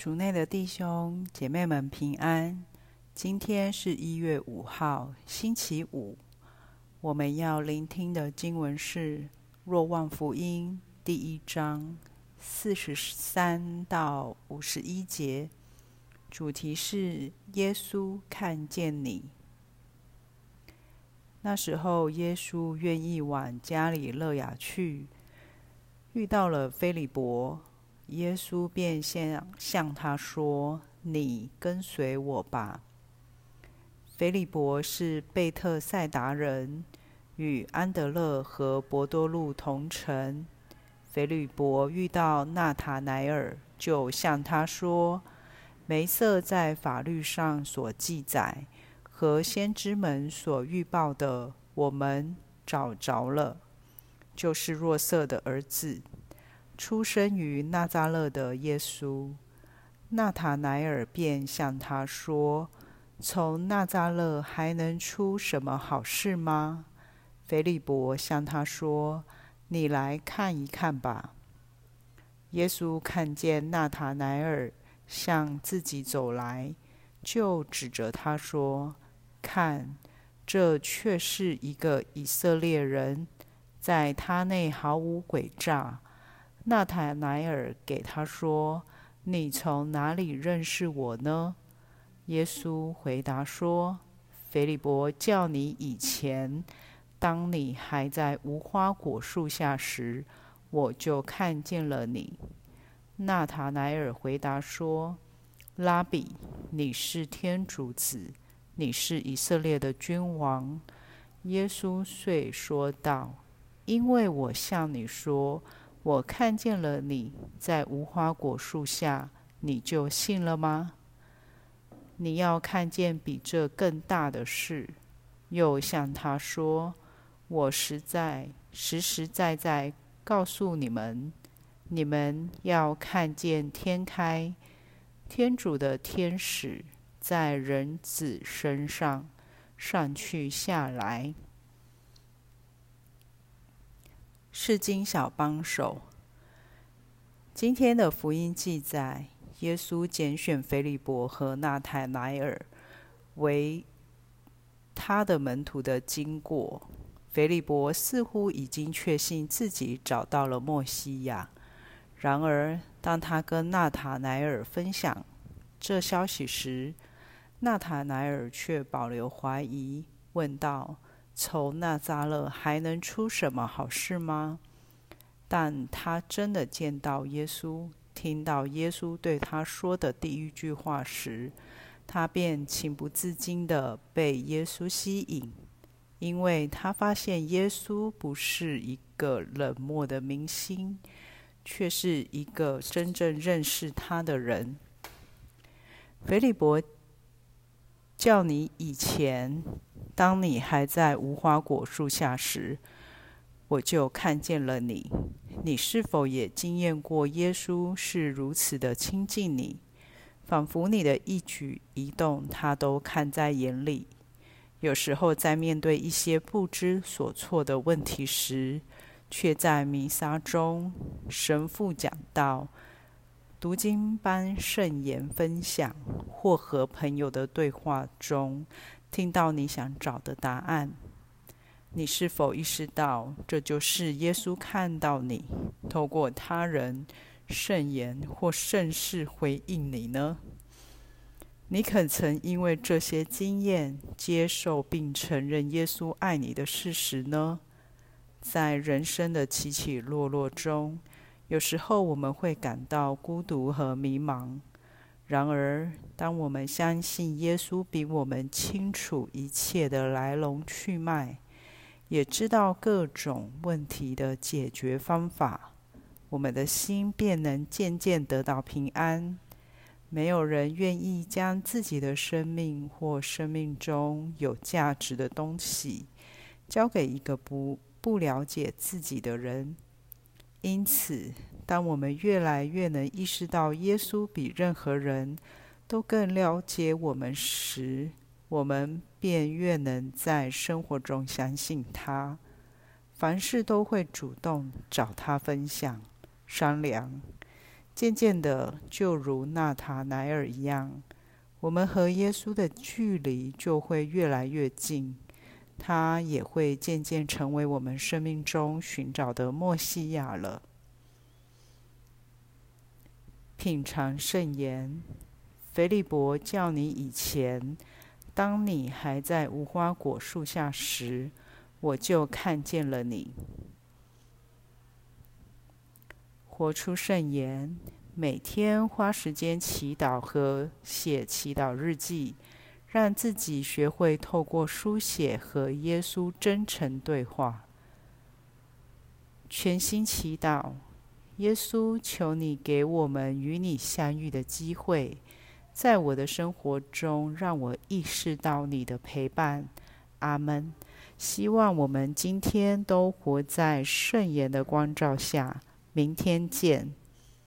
主内的弟兄姐妹们平安。今天是一月五号，星期五。我们要聆听的经文是《若望福音》第一章四十三到五十一节，主题是耶稣看见你。那时候，耶稣愿意往加里勒雅去，遇到了菲利伯。耶稣便先向他说：“你跟随我吧。”腓利伯是贝特赛达人，与安德勒和伯多禄同城。腓利伯遇到纳塔乃尔，就向他说：“梅瑟在法律上所记载和先知们所预报的，我们找着了，就是若瑟的儿子。”出生于纳扎勒的耶稣，纳塔乃尔便向他说：“从纳扎勒还能出什么好事吗？”腓利伯向他说：“你来看一看吧。”耶稣看见纳塔乃尔向自己走来，就指着他说：“看，这却是一个以色列人，在他内毫无诡诈。”纳塔乃尔给他说：“你从哪里认识我呢？”耶稣回答说：“腓利伯叫你以前，当你还在无花果树下时，我就看见了你。”纳塔乃尔回答说：“拉比，你是天主子，你是以色列的君王。”耶稣遂说道：“因为我向你说。”我看见了你在无花果树下，你就信了吗？你要看见比这更大的事。又向他说：“我实在实实在在告诉你们，你们要看见天开，天主的天使在人子身上上去下来。”圣经小帮手，今天的福音记载，耶稣拣选腓利伯和纳塔莱尔为他的门徒的经过。腓利伯似乎已经确信自己找到了默西亚，然而当他跟纳塔莱尔分享这消息时，纳塔莱尔却保留怀疑，问道。从那扎勒还能出什么好事吗？但他真的见到耶稣，听到耶稣对他说的第一句话时，他便情不自禁地被耶稣吸引，因为他发现耶稣不是一个冷漠的明星，却是一个真正认识他的人。腓利伯叫你以前。当你还在无花果树下时，我就看见了你。你是否也经验过耶稣是如此的亲近你，仿佛你的一举一动他都看在眼里？有时候在面对一些不知所措的问题时，却在弥撒中、神父讲道、读经班圣言分享或和朋友的对话中，听到你想找的答案，你是否意识到这就是耶稣看到你，透过他人、圣言或圣事回应你呢？你可曾因为这些经验接受并承认耶稣爱你的事实呢？在人生的起起落落中，有时候我们会感到孤独和迷茫。然而，当我们相信耶稣比我们清楚一切的来龙去脉，也知道各种问题的解决方法，我们的心便能渐渐得到平安。没有人愿意将自己的生命或生命中有价值的东西交给一个不不了解自己的人。因此，当我们越来越能意识到耶稣比任何人都更了解我们时，我们便越能在生活中相信他，凡事都会主动找他分享、商量。渐渐的，就如纳塔莱尔一样，我们和耶稣的距离就会越来越近，他也会渐渐成为我们生命中寻找的默西亚了。品尝圣言，菲利伯叫你以前，当你还在无花果树下时，我就看见了你。活出圣言，每天花时间祈祷和写祈祷日记，让自己学会透过书写和耶稣真诚对话。全心祈祷，耶稣，求你给我们与你相遇的机会，在我的生活中让我意识到你的陪伴。阿门。希望我们今天都活在圣言的光照下。明天见。